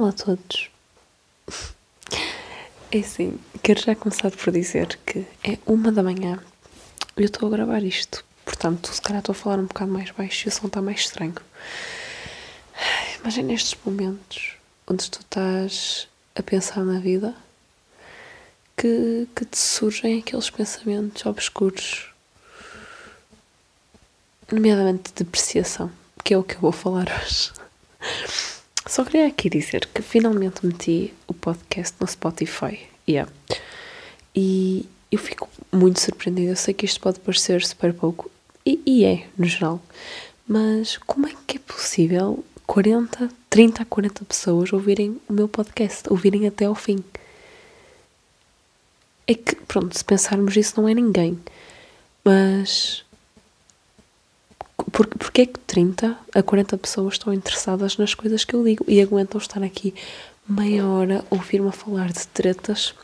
Olá a todos. É assim, quero já começar por dizer que é uma da manhã e eu estou a gravar isto. Portanto, se calhar estou a falar um bocado mais baixo e o som está mais estranho. Mas é nestes momentos onde tu estás a pensar na vida que, que te surgem aqueles pensamentos obscuros, nomeadamente de depreciação, que é o que eu vou falar hoje. Só queria aqui dizer que finalmente meti o podcast no Spotify. Yeah. E eu fico muito surpreendida. Eu sei que isto pode parecer super pouco, e, e é, no geral. Mas como é que é possível 40, 30 a 40 pessoas ouvirem o meu podcast, ouvirem até ao fim? É que, pronto, se pensarmos isso, não é ninguém. Mas por, porque é que 30 a 40 pessoas estão interessadas nas coisas que eu digo e aguentam estar aqui meia hora ouvir-me a falar de tretas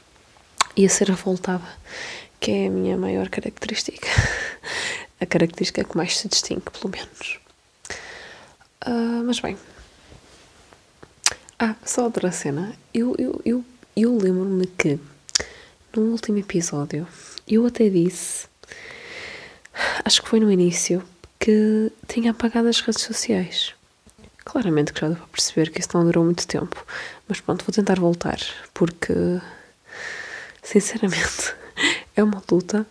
e a ser revoltada, que é a minha maior característica. A característica que mais se distingue, pelo menos. Uh, mas bem. Ah, só outra cena. Eu, eu, eu, eu lembro-me que no último episódio eu até disse, acho que foi no início, que tinha apagado as redes sociais. Claramente que já deu para perceber que isso não durou muito tempo. Mas pronto, vou tentar voltar, porque sinceramente é uma luta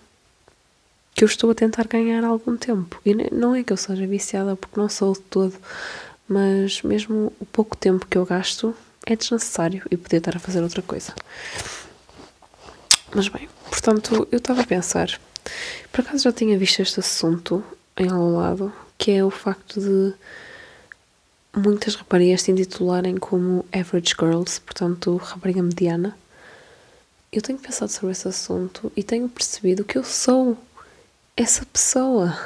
que eu estou a tentar ganhar há algum tempo. E não é que eu seja viciada, porque não sou de todo, mas mesmo o pouco tempo que eu gasto é desnecessário e podia estar a fazer outra coisa. Mas bem, portanto, eu estava a pensar, por acaso já tinha visto este assunto em algum lado, que é o facto de muitas raparigas se intitularem como average girls, portanto, rapariga mediana. Eu tenho pensado sobre esse assunto e tenho percebido que eu sou essa pessoa.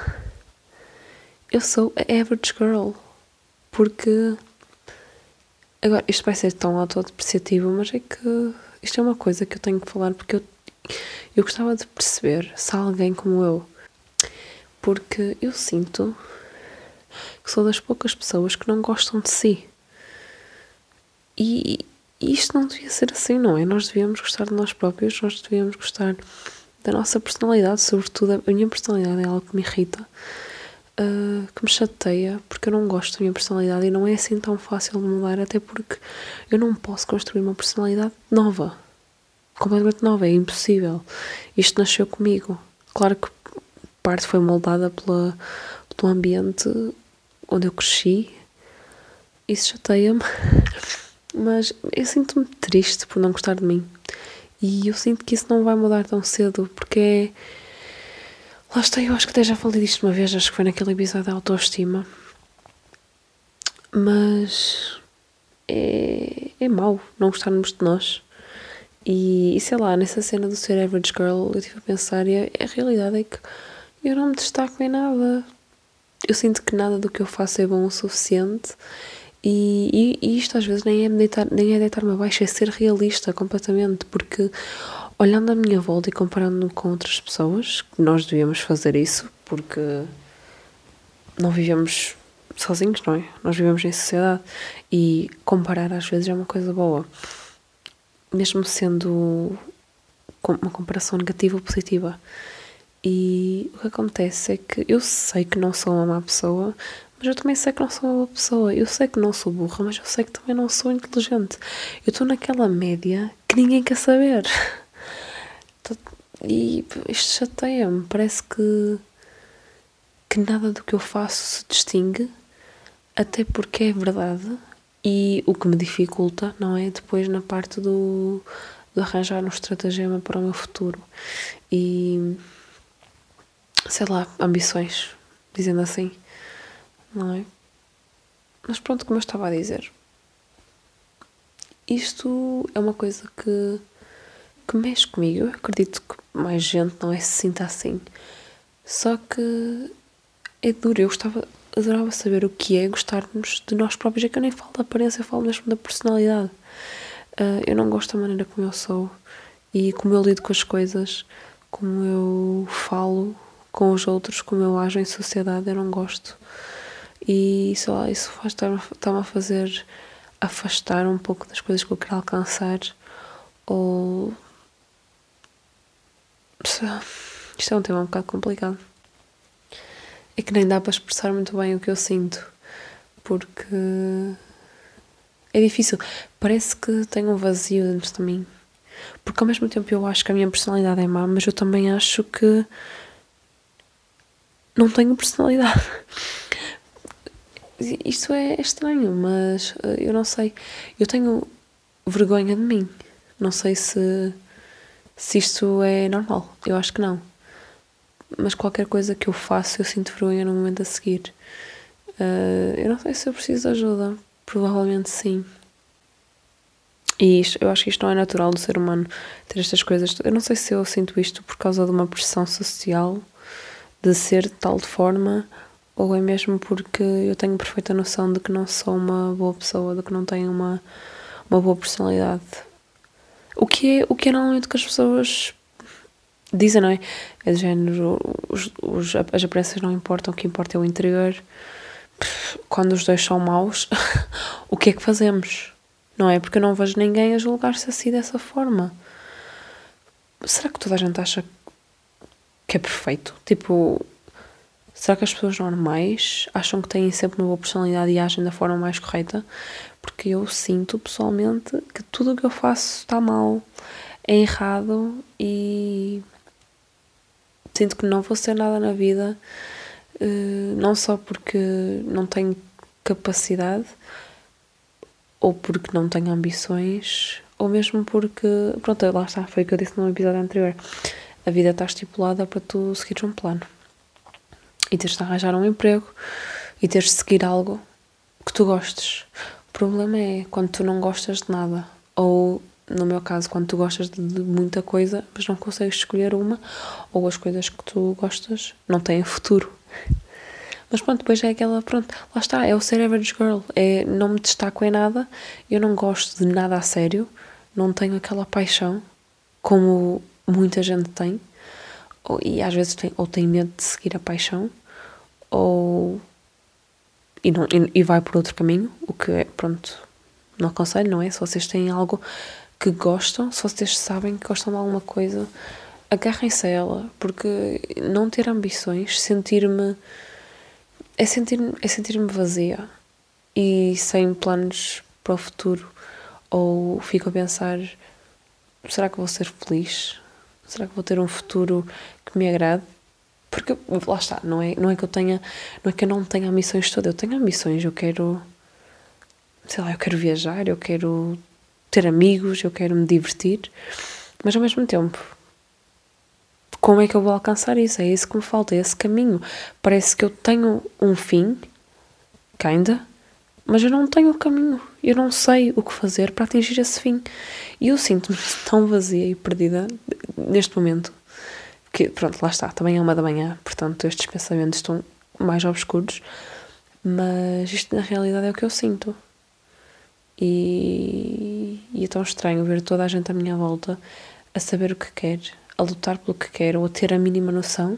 Eu sou a average girl. Porque. Agora, isto vai ser tão autodepreciativo, mas é que isto é uma coisa que eu tenho que falar porque eu, eu gostava de perceber se alguém como eu porque eu sinto que sou das poucas pessoas que não gostam de si. E, isto não devia ser assim, não é? Nós devíamos gostar de nós próprios, nós devíamos gostar da nossa personalidade, sobretudo a minha personalidade é algo que me irrita, uh, que me chateia, porque eu não gosto da minha personalidade e não é assim tão fácil de mudar, até porque eu não posso construir uma personalidade nova, completamente nova, é impossível. Isto nasceu comigo. Claro que parte foi moldada pela, pelo ambiente onde eu cresci. Isso chateia-me, mas eu sinto-me triste por não gostar de mim. E eu sinto que isso não vai mudar tão cedo, porque é. Lá está, eu acho que até já falei disto uma vez, acho que foi naquele episódio da autoestima. Mas é, é mau não gostarmos de nós. E, e sei lá, nessa cena do ser average girl, eu estive a pensar e a, a realidade é que eu não me destaco em nada. Eu sinto que nada do que eu faço é bom o suficiente e, e, e isto às vezes nem é, deitar, nem é deitar-me abaixo, é ser realista completamente, porque olhando à minha volta e comparando-me com outras pessoas, nós devíamos fazer isso, porque não vivemos sozinhos, não é? Nós vivemos em sociedade e comparar às vezes é uma coisa boa, mesmo sendo uma comparação negativa ou positiva. E o que acontece é que eu sei que não sou uma má pessoa, mas eu também sei que não sou uma boa pessoa. Eu sei que não sou burra, mas eu sei que também não sou inteligente. Eu estou naquela média que ninguém quer saber. E isto chateia-me. Parece que, que nada do que eu faço se distingue, até porque é verdade. E o que me dificulta, não é? Depois na parte do, de arranjar um estratagema para o meu futuro. E sei lá, ambições, dizendo assim, não é? Mas pronto, como eu estava a dizer, isto é uma coisa que, que mexe comigo. Eu acredito que mais gente não é se sinta assim. Só que é duro. Eu gostava, adorava saber o que é gostarmos de nós próprios. É que eu nem falo da aparência, eu falo mesmo da personalidade. Uh, eu não gosto da maneira como eu sou e como eu lido com as coisas, como eu falo, com os outros, como eu ajo em sociedade, eu não gosto. E sei lá, isso faz estar-me a fazer afastar um pouco das coisas que eu quero alcançar ou. Isto é um tema um bocado complicado. É que nem dá para expressar muito bem o que eu sinto, porque é difícil. Parece que tenho um vazio dentro de mim. Porque ao mesmo tempo eu acho que a minha personalidade é má, mas eu também acho que não tenho personalidade. Isto é estranho, mas eh, eu não sei. Eu tenho vergonha de mim. Não sei se, se isto é normal. Eu acho que não. Mas qualquer coisa que eu faço, eu sinto vergonha no momento a seguir. Uh, eu não sei se eu preciso de ajuda. Provavelmente sim. E isto, eu acho que isto não é natural do ser humano ter estas coisas. Eu não sei se eu sinto isto por causa de uma pressão social de ser de tal forma ou é mesmo porque eu tenho perfeita noção de que não sou uma boa pessoa, de que não tenho uma, uma boa personalidade. O que é, o que é normalmente que as pessoas dizem, não é? É de género, os, os, as aparências não importam, o que importa é o interior. Quando os dois são maus, o que é que fazemos? Não é? Porque eu não vejo ninguém a julgar-se assim dessa forma. Será que toda a gente acha que é perfeito? Tipo, Será que as pessoas normais acham que têm sempre uma boa personalidade e agem da forma mais correta? Porque eu sinto pessoalmente que tudo o que eu faço está mal, é errado e sinto que não vou ser nada na vida, eh, não só porque não tenho capacidade ou porque não tenho ambições, ou mesmo porque, pronto, lá está, foi o que eu disse no episódio anterior. A vida está estipulada para tu seguires um plano e teres de arranjar um emprego e teres de seguir algo que tu gostes. O problema é quando tu não gostas de nada, ou no meu caso, quando tu gostas de, muita coisa, mas não consegues escolher uma, ou as coisas que tu gostas não têm futuro. Mas pronto, depois é aquela, pronto, lá está, é o ser average girl, é não me destaco em nada, eu não gosto de nada a sério, não tenho aquela paixão como muita gente tem, ou, e às vezes tem, ou tem medo de seguir a paixão, ou e, não, e, e, vai por outro caminho, o que é, pronto, não aconselho, não é? Se vocês têm algo que gostam, se vocês sabem que gostam de alguma coisa, agarrem-se a ela, porque não ter ambições, sentir-me. é sentir-me é sentir vazia e sem planos para o futuro, ou fico a pensar: será que vou ser feliz? Será que vou ter um futuro que me agrade? Porque lá está, não é, não é que eu tenha, não é que eu não tenha ambições todas, eu tenho ambições, eu quero, sei lá, eu quero viajar, eu quero ter amigos, eu quero me divertir, mas ao mesmo tempo, como é que eu vou alcançar isso? É isso que me falta, é esse caminho. Parece que eu tenho um fim, ainda, mas eu não tenho o caminho, eu não sei o que fazer para atingir esse fim. E eu sinto-me tão vazia e perdida neste momento que, pronto, lá está, também é uma da manhã, portanto estes pensamentos estão mais obscuros, mas isto na realidade é o que eu sinto. E, e é tão estranho ver toda a gente à minha volta a saber o que quer, a lutar pelo que quer, ou a ter a mínima noção,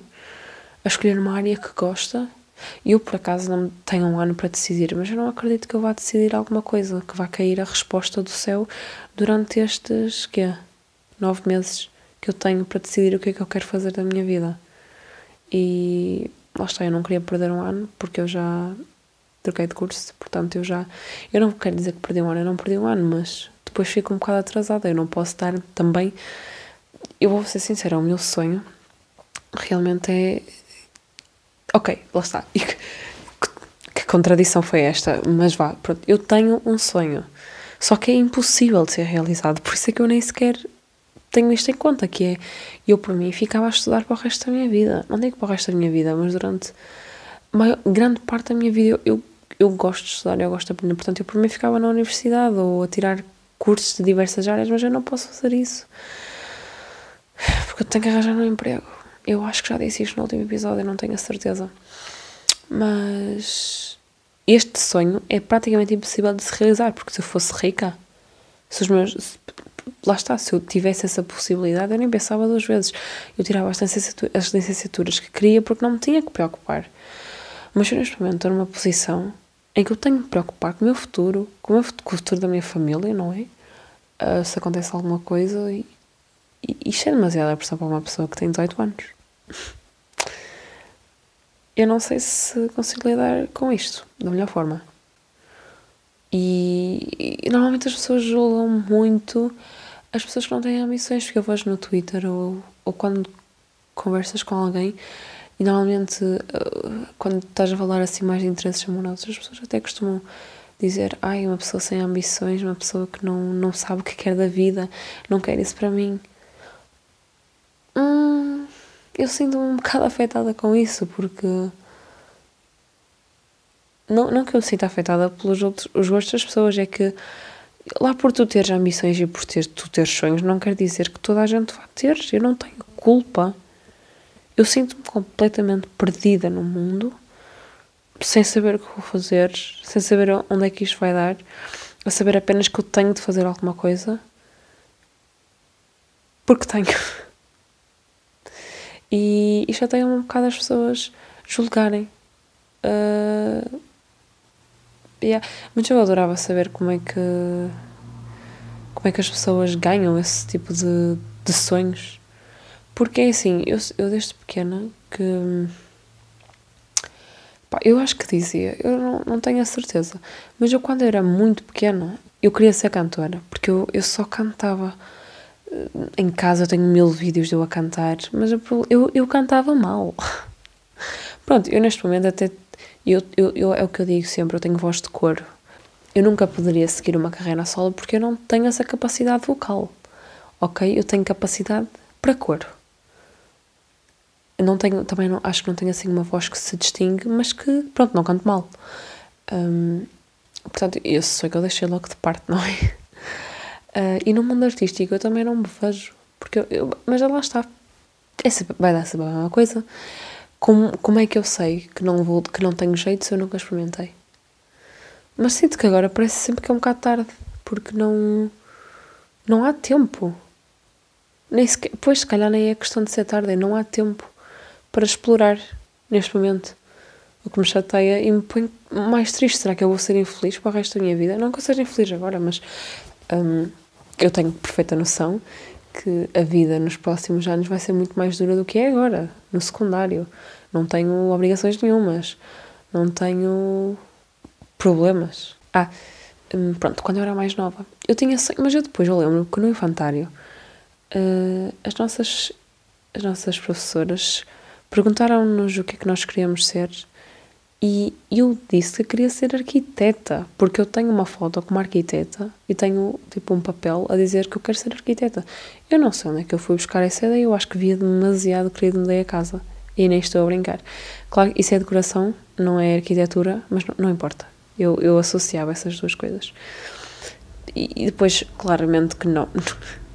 a escolher uma área que gosta. Eu, por acaso, não tenho um ano para decidir, mas eu não acredito que eu vá decidir alguma coisa, que vá cair a resposta do céu durante estes, quê? Nove meses que eu tenho para decidir o que é que eu quero fazer da minha vida. E lá está, eu não queria perder um ano porque eu já troquei de curso, portanto eu já. Eu não quero dizer que perdi um ano, eu não perdi um ano, mas depois fico um bocado atrasada. Eu não posso estar também. Eu vou ser sincera, o meu sonho realmente é. Ok, lá está. E que, que contradição foi esta? Mas vá, pronto, eu tenho um sonho. Só que é impossível de ser realizado, por isso é que eu nem sequer tenho isto em conta, que é, eu por mim ficava a estudar para o resto da minha vida. Não digo para o resto da minha vida, mas durante maior, grande parte da minha vida eu, eu, gosto de estudar, eu gosto de aprender. Portanto, eu por mim ficava na universidade ou a tirar cursos de diversas áreas, mas eu não posso fazer isso. Porque eu tenho que arranjar um emprego. Eu acho que já disse isto no último episódio, não tenho a certeza. Mas este sonho é praticamente impossível de se realizar, porque se eu fosse rica, se os meus, lá está, se eu tivesse essa possibilidade, eu nem pensava duas vezes. Eu tirava as licenciaturas, as licenciaturas que queria porque não me tinha que preocupar. Mas eu neste momento estou numa posição em que eu tenho de me preocupar com o meu futuro, com o, meu, com o futuro da minha família, não é? Uh, se acontece alguma coisa e, e isto é demasiada pressão para uma pessoa que tem 18 anos. Eu não sei se consigo lidar com isto da melhor forma. E, e normalmente as pessoas julgam muito as pessoas que não têm ambições, porque eu vejo no Twitter ou, ou quando conversas com alguém e normalmente uh, quando estás a falar assim mais de interesses amorosos, as pessoas até costumam dizer, ai, uma pessoa sem ambições, uma pessoa que não, não sabe o que quer da vida, não quer isso para mim. Eu sinto-me um bocado afetada com isso, porque não, não que eu me sinta afetada pelos outros, os gostos das pessoas, é que lá por tu teres ambições e por ter, tu teres sonhos, não quer dizer que toda a gente vá ter. Eu não tenho culpa. Eu sinto-me completamente perdida no mundo, sem saber o que vou fazer, sem saber onde é que isto vai dar, a saber apenas que eu tenho de fazer alguma coisa. Porque tenho. E, e tenho um bocado as pessoas julgarem. Uh, yeah. Mas eu adorava saber como é que como é que as pessoas ganham esse tipo de, de sonhos. Porque é assim, eu, eu desde pequena que pá, eu acho que dizia, eu não, não tenho a certeza, mas eu quando era muito pequena eu queria ser cantora, porque eu, eu só cantava. Em casa eu tenho mil vídeos de eu a cantar, mas eu, eu, eu cantava mal. Pronto, eu neste momento até eu, eu, eu, é o que eu digo sempre, eu tenho voz de cor. Eu nunca poderia seguir uma carreira solo porque eu não tenho essa capacidade vocal. Ok? Eu tenho capacidade para cor. Eu não tenho, também não, acho que não tenho assim uma voz que se distingue, mas que, pronto, não canto mal. Um, portanto, esse sou que eu deixei logo de parte, não é? Uh, e no mundo artístico eu também não me vejo. Porque eu, eu mas lá está. Essa vai dar sempre a mesma coisa. Como, como é que eu sei que não, vou, que não tenho jeito se eu nunca experimentei? Mas sinto que agora parece sempre que é um bocado tarde, porque não, não há tempo. Nem sequer, pois, se calhar nem é questão de ser tarde, é não há tempo para explorar neste momento. O que me chateia e me põe mais triste. Será que eu vou ser infeliz para o resto da minha vida? Não que eu seja infeliz agora, mas hum, eu tenho perfeita noção que a vida nos próximos anos vai ser muito mais dura do que é agora, no secundário. Não tenho obrigações nenhumas, não tenho problemas. Ah, hum, pronto, quando eu era mais nova, eu tinha mas eu depois eu lembro que no infantário uh, as nossas as nossas professoras perguntaram-nos o que é que nós queríamos ser e eu disse que queria ser arquiteta, porque eu tenho uma foto como arquiteta e tenho tipo um papel a dizer que eu quero ser arquiteta. Eu não sei onde é que eu fui buscar essa ideia, eu acho que via demasiado querido me dei a casa. E nem estou a brincar. Claro, isso é decoração, não é arquitetura, mas não, não importa. Eu, eu associava essas duas coisas. E, e, depois, claramente que não.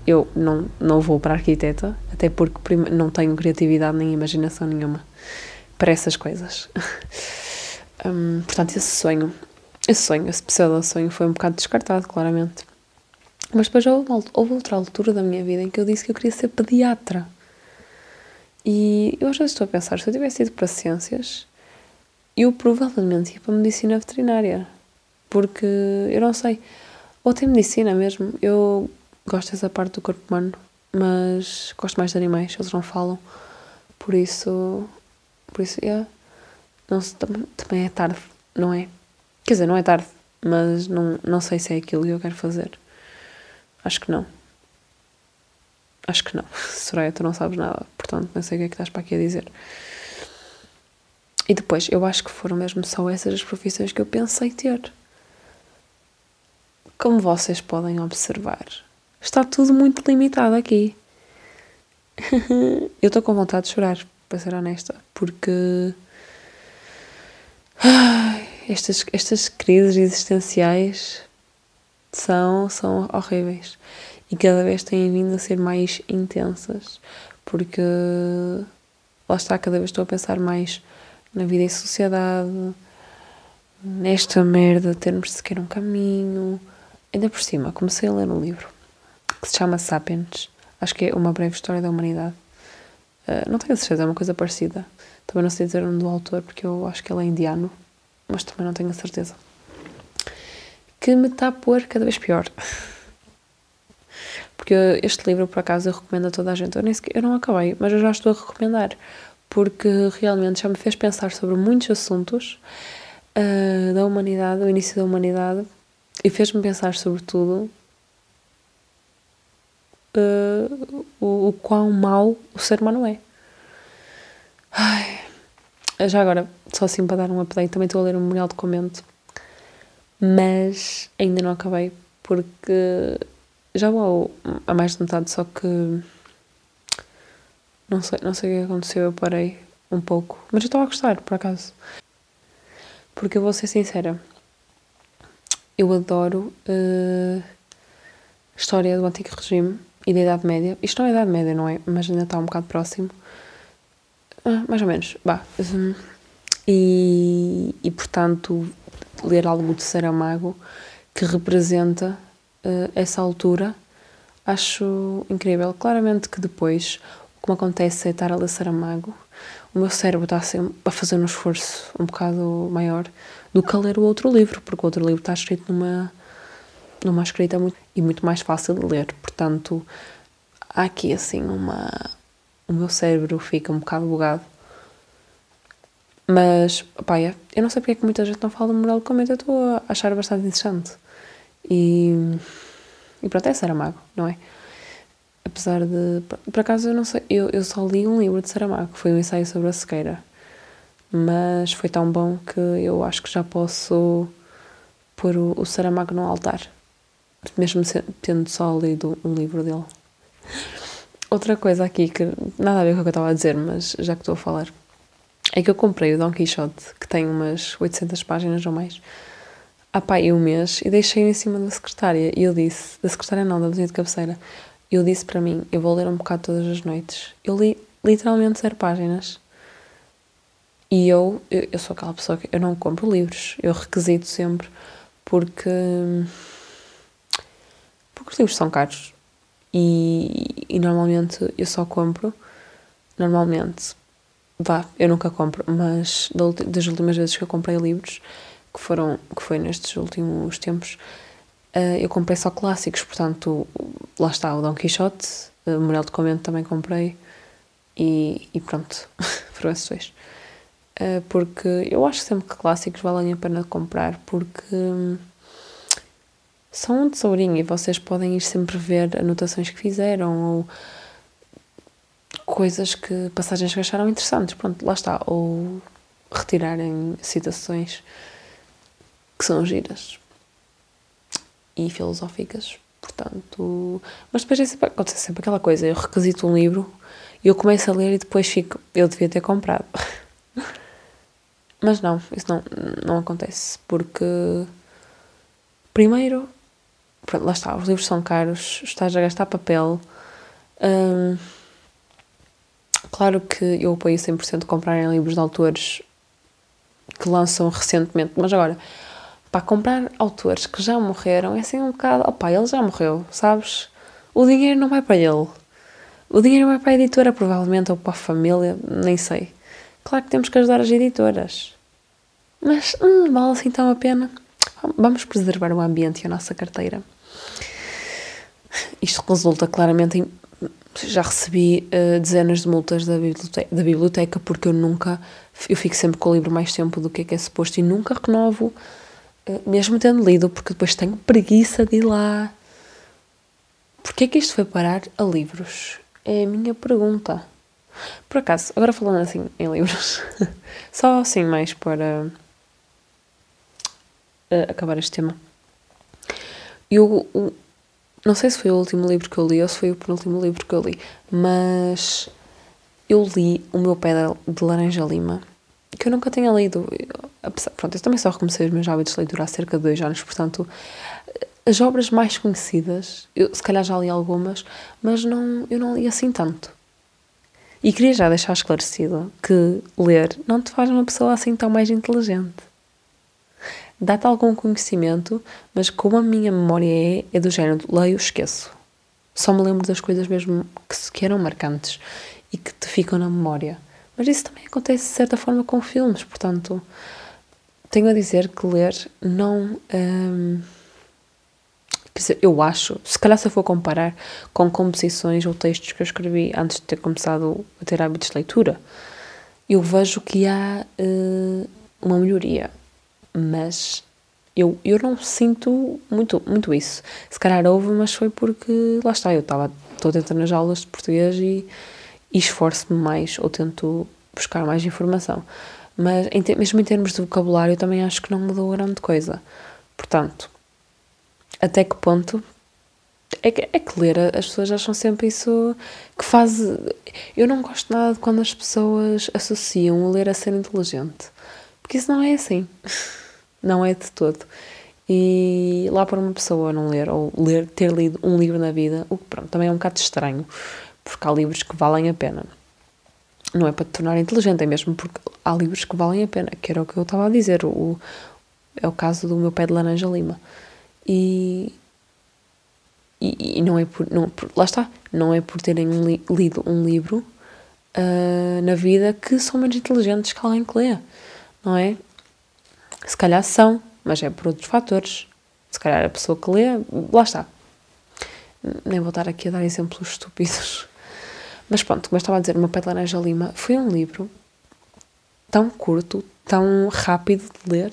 Eu não, não vou para arquiteta, até porque não tenho criatividade nem imaginação nenhuma para essas coisas. Hum, portanto, esse sonho, esse sonho, esse pseudo-sonho foi um bocado descartado, claramente. Mas depois houve, houve outra altura da minha vida em que eu disse que eu queria ser pediatra. E eu às vezes estou a pensar, se eu tivesse ido para ciências, eu provavelmente ia para medicina veterinária. Porque eu não sei. Ou tem medicina mesmo. Eu gosto dessa parte do corpo humano, mas gosto mais de animais, eles não falam. Por isso. Por isso, yeah. Não, também é tarde, não é? Quer dizer, não é tarde, mas não, não sei se é aquilo que eu quero fazer. Acho que não. Acho que não. Soraya, tu não sabes nada, portanto não sei o que é que estás para aqui a dizer. E depois, eu acho que foram mesmo só essas as profissões que eu pensei ter. Como vocês podem observar, está tudo muito limitado aqui. eu estou com vontade de chorar, para ser honesta, porque estas, estas crises existenciais são, são horríveis e cada vez têm vindo a ser mais intensas porque lá está, cada vez estou a pensar mais na vida em sociedade, nesta merda, termos sequer um caminho. Ainda por cima, comecei a ler um livro que se chama Sapiens, acho que é Uma Breve História da Humanidade. Uh, não tenho certeza, é uma coisa parecida. Também não sei dizer o nome do autor porque eu acho que ele é indiano, mas também não tenho a certeza. que me está a pôr cada vez pior. Porque este livro, por acaso, eu recomendo a toda a gente. Eu, nem sequer, eu não acabei, mas eu já estou a recomendar. Porque realmente já me fez pensar sobre muitos assuntos uh, da humanidade, do início da humanidade, e fez-me pensar, sobretudo, uh, o, o quão mau o ser humano é. Já agora, só assim para dar um update, também estou a ler o Memorial de Comento, mas ainda não acabei porque já vou a mais de metade, só que não sei, não sei o que aconteceu, eu parei um pouco, mas eu estou a gostar, por acaso. Porque eu vou ser sincera, eu adoro uh, história do Antigo Regime e da Idade Média. Isto não é Idade Média, não é? Mas ainda está um bocado próximo. Ah, mais ou menos, bah. E, e portanto, ler algo de Saramago que representa uh, essa altura, acho incrível. Claramente que depois, o que me acontece é estar a ler Saramago, o meu cérebro está a fazer um esforço um bocado maior do que a ler o outro livro, porque o outro livro está escrito numa, numa escrita muito, e muito mais fácil de ler. Portanto, há aqui assim uma. O meu cérebro fica um bocado bugado. Mas, pá, é, eu não sei porque é que muita gente não fala de moral de comento, eu estou a achar bastante interessante. E, e pronto, é Saramago, não é? Apesar de. Por acaso, eu não sei, eu, eu só li um livro de Saramago, foi um ensaio sobre a sequeira. Mas foi tão bom que eu acho que já posso pôr o, o Saramago no altar, mesmo tendo só lido um livro dele. Outra coisa aqui que nada a ver com o que eu estava a dizer, mas já que estou a falar, é que eu comprei o Don Quixote, que tem umas 800 páginas ou mais, há pá, um mês e deixei em cima da secretária. E eu disse, da secretária não, da vizinha de cabeceira, eu disse para mim, eu vou ler um bocado todas as noites. Eu li literalmente zero páginas. E eu, eu, eu sou aquela pessoa que eu não compro livros, eu requisito sempre porque porque os livros são caros e, e normalmente eu só compro normalmente vá, eu nunca compro mas das últimas vezes que eu comprei livros que foram que foi nestes últimos tempos uh, eu comprei só clássicos portanto lá está o Dom Quixote o Memorial de Comento também comprei e, e pronto foram esses dois. Uh, porque eu acho sempre que clássicos valem a pena comprar porque são um tesourinho e vocês podem ir sempre ver anotações que fizeram ou coisas que passagens que acharam interessantes, pronto, lá está, ou retirarem citações que são giras e filosóficas, portanto, mas depois é sempre, acontece sempre aquela coisa, eu requisito um livro e eu começo a ler e depois fico, eu devia ter comprado. Mas não, isso não, não acontece, porque primeiro pronto, lá está, os livros são caros, estás a gastar papel. Hum, claro que eu apoio 100% comprarem livros de autores que lançam recentemente, mas agora, para comprar autores que já morreram é assim um bocado, opá, ele já morreu, sabes? O dinheiro não vai para ele. O dinheiro vai para a editora, provavelmente, ou para a família, nem sei. Claro que temos que ajudar as editoras. Mas hum, vale assim tão a pena. Vamos preservar o ambiente e a nossa carteira. Isto resulta claramente em. Já recebi uh, dezenas de multas da biblioteca, da biblioteca porque eu nunca. Eu fico sempre com o livro mais tempo do que é que é suposto e nunca renovo, uh, mesmo tendo lido, porque depois tenho preguiça de ir lá. Porquê é que isto foi parar a livros? É a minha pergunta. Por acaso, agora falando assim em livros, só assim mais para uh, acabar este tema. Eu, não sei se foi o último livro que eu li ou se foi o penúltimo livro que eu li, mas eu li O Meu Pé de Laranja Lima, que eu nunca tinha lido. Apesar, pronto, eu também só recomecei os meus hábitos de leitura há cerca de dois anos, portanto, as obras mais conhecidas, eu se calhar já li algumas, mas não, eu não li assim tanto. E queria já deixar esclarecido que ler não te faz uma pessoa assim tão mais inteligente dá-te algum conhecimento, mas como a minha memória é, é do género, leio, esqueço. Só me lembro das coisas mesmo que, que eram marcantes e que te ficam na memória. Mas isso também acontece de certa forma com filmes, portanto, tenho a dizer que ler não. Hum, Eu acho, se calhar se eu for comparar com composições ou textos que eu escrevi antes de ter começado a ter hábitos de leitura, eu vejo que há uh, uma melhoria. Mas eu, eu não sinto muito, muito isso. Se calhar houve, mas foi porque, lá está, eu estava, estou dentro nas aulas de português e, e esforço-me mais, ou tento buscar mais informação. Mas em, mesmo em termos de vocabulário, eu também acho que não mudou grande coisa. Portanto, até que ponto é que, é que ler, as pessoas acham sempre isso que faz. Eu não gosto nada de quando as pessoas associam o ler a ser inteligente, porque isso não é assim. Não é de todo. E lá para uma pessoa não ler, ou ler, ter lido um livro na vida, o que pronto, também é um bocado estranho, porque há livros que valem a pena. Não é para te tornar inteligente, é mesmo porque há livros que valem a pena, que era o que eu estava a dizer. O, é o caso do meu pé de laranja lima. E, e, e não é por, não, por, Lá está, não é por terem li, lido um livro uh, na vida que são menos inteligentes que alguém que lê, não é? Se calhar são, mas é por outros fatores. Se calhar a pessoa que lê, lá está. Nem vou estar aqui a dar exemplos estúpidos. Mas pronto, como eu estava a dizer, O Meu Pé de Laranja Lima foi um livro tão curto, tão rápido de ler,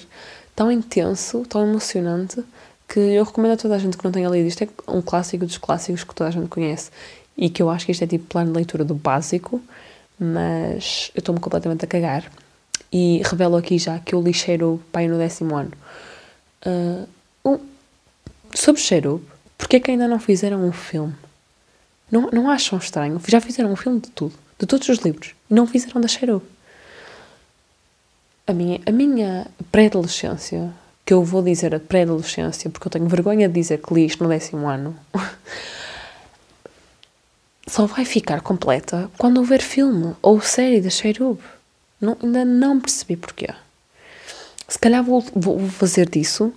tão intenso, tão emocionante, que eu recomendo a toda a gente que não tenha lido. Isto é um clássico dos clássicos que toda a gente conhece e que eu acho que isto é tipo plano de leitura do básico, mas eu estou-me completamente a cagar. E revelo aqui já que eu li Cherub pai no décimo ano. Uh, um, sobre Cherub, porquê é que ainda não fizeram um filme? Não, não acham estranho? Já fizeram um filme de tudo, de todos os livros, e não fizeram da Cherub. A minha, a minha pré-adolescência que eu vou dizer a pré-adolescência, porque eu tenho vergonha de dizer que li isto no décimo ano, só vai ficar completa quando houver filme ou série da Cherub. Não, ainda não percebi porquê. Se calhar vou, vou fazer disso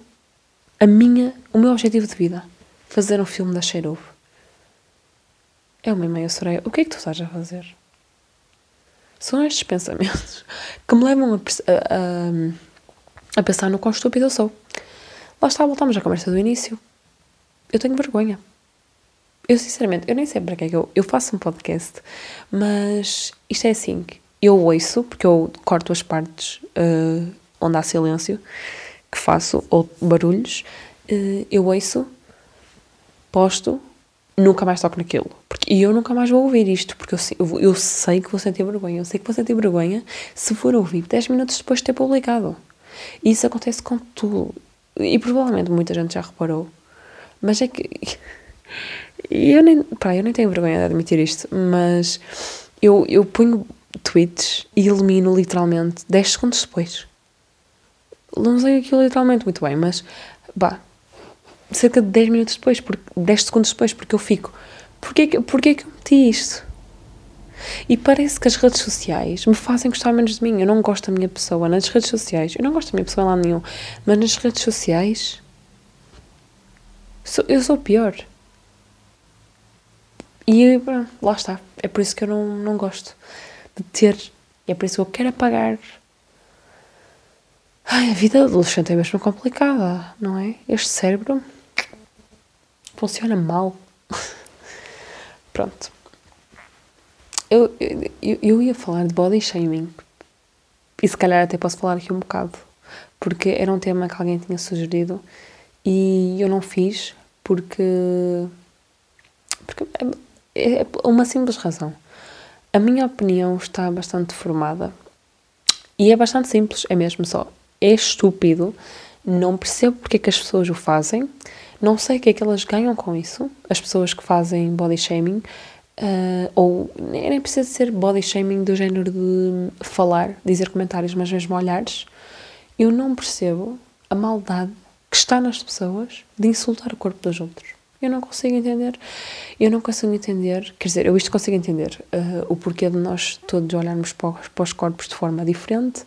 a minha, o meu objetivo de vida. Fazer um filme da Cherub. É uma meia Soraya. O que é que tu estás a fazer? São estes pensamentos que me levam a, a, a a pensar no quão estúpido eu sou. Lá está, voltamos à conversa do início. Eu tenho vergonha. Eu, sinceramente, eu nem sei para que é que eu, eu faço um podcast, mas isto é assim, eu ouço, porque eu corto as partes uh, onde há silêncio, que faço, ou barulhos, uh, eu ouço, posto, nunca mais toco naquilo. Porque, e eu nunca mais vou ouvir isto, porque eu, eu, eu sei que vou sentir vergonha. Eu sei que vou sentir vergonha se for ouvir 10 minutos depois de ter publicado. E isso acontece com tudo. E provavelmente muita gente já reparou. Mas é que. Eu nem, pá, eu nem tenho vergonha de admitir isto, mas eu, eu ponho tweets e elimino literalmente 10 segundos depois. Não sei aquilo literalmente muito bem, mas pá, cerca de 10 minutos depois, porque, 10 segundos depois, porque eu fico. Porquê, porquê que eu meti isto? E parece que as redes sociais me fazem gostar menos de mim. Eu não gosto da minha pessoa nas redes sociais. Eu não gosto da minha pessoa em lado nenhum. Mas nas redes sociais. Sou, eu sou pior. E lá está. É por isso que eu não, não gosto de ter. E é por isso que eu quero apagar. Ai, a vida adolescente é mesmo complicada, não é? Este cérebro funciona mal. Pronto. Eu, eu, eu ia falar de body shaming e se calhar até posso falar aqui um bocado, porque era um tema que alguém tinha sugerido e eu não fiz porque. porque é, é uma simples razão. A minha opinião está bastante formada e é bastante simples, é mesmo só. É estúpido, não percebo porque é que as pessoas o fazem, não sei o que é que elas ganham com isso, as pessoas que fazem body shaming Uh, ou nem precisa ser body shaming do género de falar, dizer comentários, mas mesmo olhares. Eu não percebo a maldade que está nas pessoas de insultar o corpo dos outros. Eu não consigo entender. Eu não consigo entender, quer dizer, eu isto consigo entender uh, o porquê de nós todos olharmos para os, para os corpos de forma diferente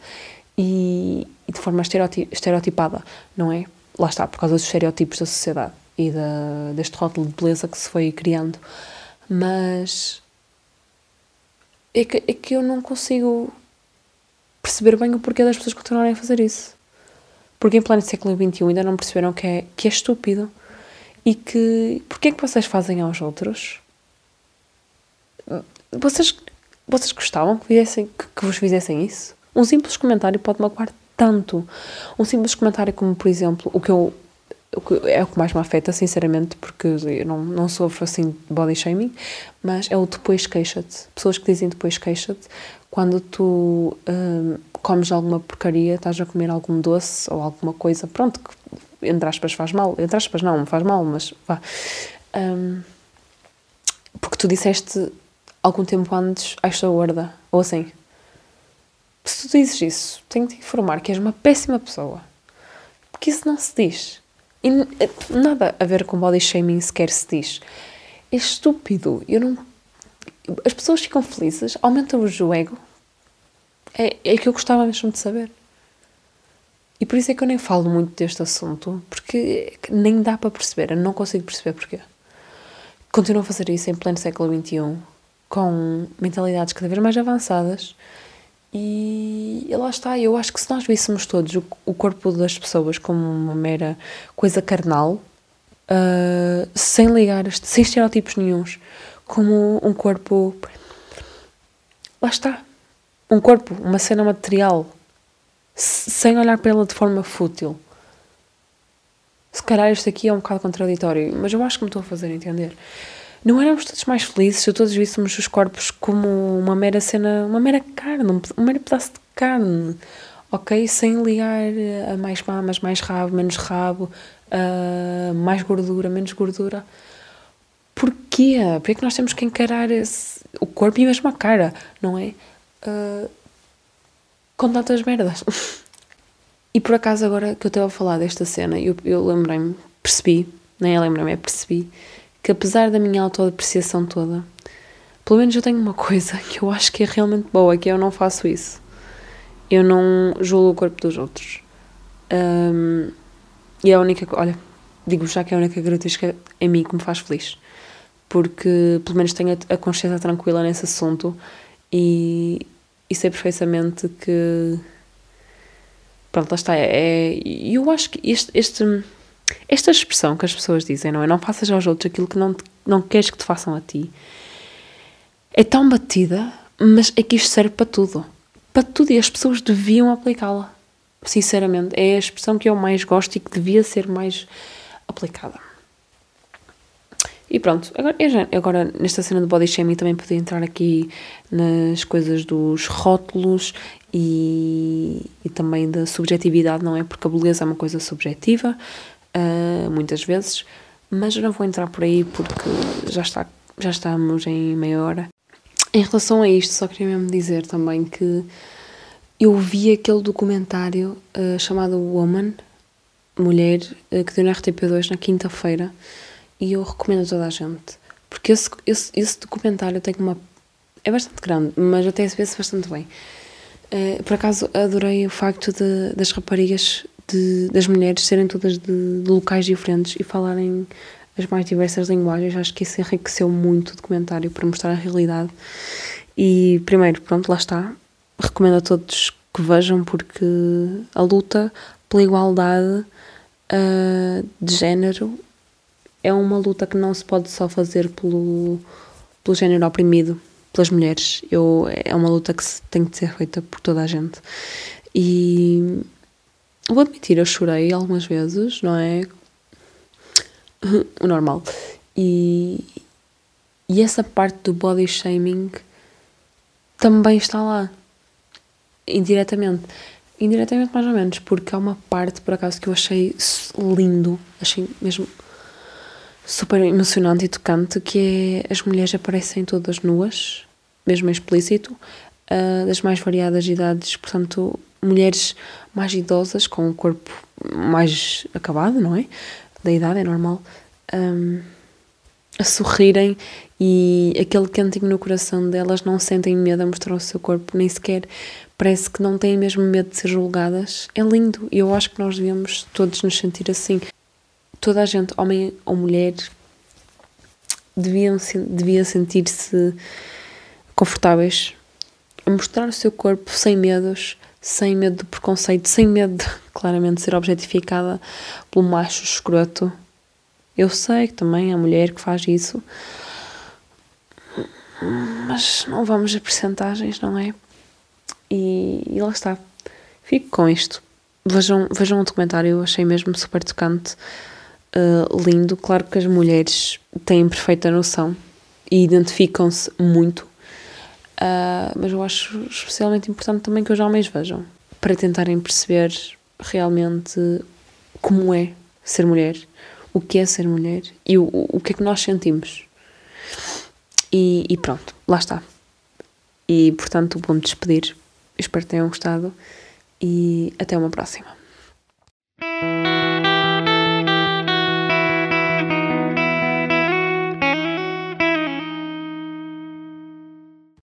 e, e, de forma estereotipada, não é? Lá está, por causa dos estereotipos da sociedade e da, deste rótulo de beleza que se foi criando. Mas é que, é que eu não consigo perceber bem o porquê das pessoas continuarem a fazer isso. Porque em pleno século XXI ainda não perceberam que é, que é estúpido. E que porquê é que vocês fazem aos outros? Vocês, vocês gostavam que, fizessem, que, que vos fizessem isso? Um simples comentário pode magoar tanto. Um simples comentário como, por exemplo, o que eu o que é o que mais me afeta, sinceramente, porque eu não, não sofro assim de body shaming, mas é o depois queixa-te. Pessoas que dizem depois queixa-te quando tu hum, comes alguma porcaria, estás a comer algum doce ou alguma coisa, pronto, que entre aspas faz mal, entre aspas não, faz mal, mas vá. Hum, porque tu disseste algum tempo antes, ai estou gorda, ou assim. Se tu dizes isso, tenho de informar que és uma péssima pessoa. Porque isso não se diz. E nada a ver com body shaming sequer se diz. É estúpido. Eu não. As pessoas ficam felizes, aumentam-vos o ego. É, é que eu gostava mesmo de saber. E por isso é que eu nem falo muito deste assunto, porque nem dá para perceber, eu não consigo perceber porquê. Continuo a fazer isso em pleno século XXI, com mentalidades cada vez mais avançadas, e, e lá está, eu acho que se nós víssemos todos o, o corpo das pessoas como uma mera coisa carnal, uh, sem ligar, sem estereótipos nenhums, como um corpo. Lá está. Um corpo, uma cena material, sem olhar para ela de forma fútil. Se calhar isto aqui é um bocado contraditório, mas eu acho que me estou a fazer entender não éramos todos mais felizes se todos víssemos os corpos como uma mera cena, uma mera carne, um mero pedaço de carne, ok? Sem ligar a mais mamas, mais rabo, menos rabo, uh, mais gordura, menos gordura. Porquê? Porquê é que nós temos que encarar esse, o corpo e mesmo a cara, não é? Uh, com tantas merdas. e por acaso, agora que eu estava a falar desta cena, eu, eu lembrei-me, percebi, nem é lembrei-me, é percebi que apesar da minha autodepreciação toda, pelo menos eu tenho uma coisa que eu acho que é realmente boa, que eu não faço isso. Eu não julgo o corpo dos outros. Um, e é a única olha, digo já que é a única característica em mim que me faz feliz. Porque pelo menos tenho a consciência tranquila nesse assunto e, e sei perfeitamente que. Pronto, lá está. É, e eu acho que este, este esta expressão que as pessoas dizem, não é? Não faças aos outros aquilo que não, te, não queres que te façam a ti. É tão batida, mas é que isto serve para tudo. Para tudo. E as pessoas deviam aplicá-la. Sinceramente, é a expressão que eu mais gosto e que devia ser mais aplicada. E pronto, agora, já, agora nesta cena do body shaming também podia entrar aqui nas coisas dos rótulos e, e também da subjetividade, não é? Porque a beleza é uma coisa subjetiva, uh, muitas vezes, mas eu não vou entrar por aí porque já, está, já estamos em meia hora. Em relação a isto, só queria mesmo dizer também que eu vi aquele documentário uh, chamado Woman, Mulher, uh, que deu na RTP2 na quinta-feira e eu recomendo a toda a gente. Porque esse, esse, esse documentário tem uma. É bastante grande, mas até se vê-se bastante bem. Uh, por acaso adorei o facto de, das raparigas de, das mulheres serem todas de, de, locais diferentes e falarem as mais diversas linguagens. Acho que isso enriqueceu muito o documentário para mostrar a realidade. E, primeiro, pronto, lá está. Recomendo a todos que vejam, porque a luta pela igualdade uh, de género é uma luta que não se pode só fazer pelo, pelo género oprimido, pelas mulheres. Eu, é uma luta que tem que ser feita por toda a gente. E Vou admitir, eu chorei algumas vezes, não é? o normal. E, e essa parte do body shaming também está lá. Indiretamente. Indiretamente, mais ou menos, porque há uma parte, por acaso, que eu achei lindo, achei mesmo super emocionante e tocante, que é as mulheres aparecem todas nuas, mesmo explícito, uh, das mais variadas idades, portanto, mulheres mais idosas, com o corpo mais acabado, não é? Da idade, é normal, um, a sorrirem e aquele cantinho no coração delas não sentem medo a mostrar o seu corpo, nem sequer parece que não têm mesmo medo de ser julgadas. É lindo e eu acho que nós devemos todos nos sentir assim. Toda a gente, homem ou mulher, deviam, devia sentir-se confortáveis a mostrar o seu corpo sem medos, sem medo do preconceito, sem medo de, claramente, ser objetificada pelo macho escroto. Eu sei que também há mulher que faz isso, mas não vamos a percentagens, não é? E, e lá está. Fico com isto. Vejam, vejam o documentário, eu achei mesmo super tocante, uh, lindo. Claro que as mulheres têm perfeita noção e identificam-se muito, uh, mas eu acho especialmente importante também que os homens vejam, para tentarem perceber realmente como é ser mulher, o que é ser mulher e o, o que é que nós sentimos. E, e pronto, lá está. E portanto vou-me despedir. Espero que tenham gostado e até uma próxima.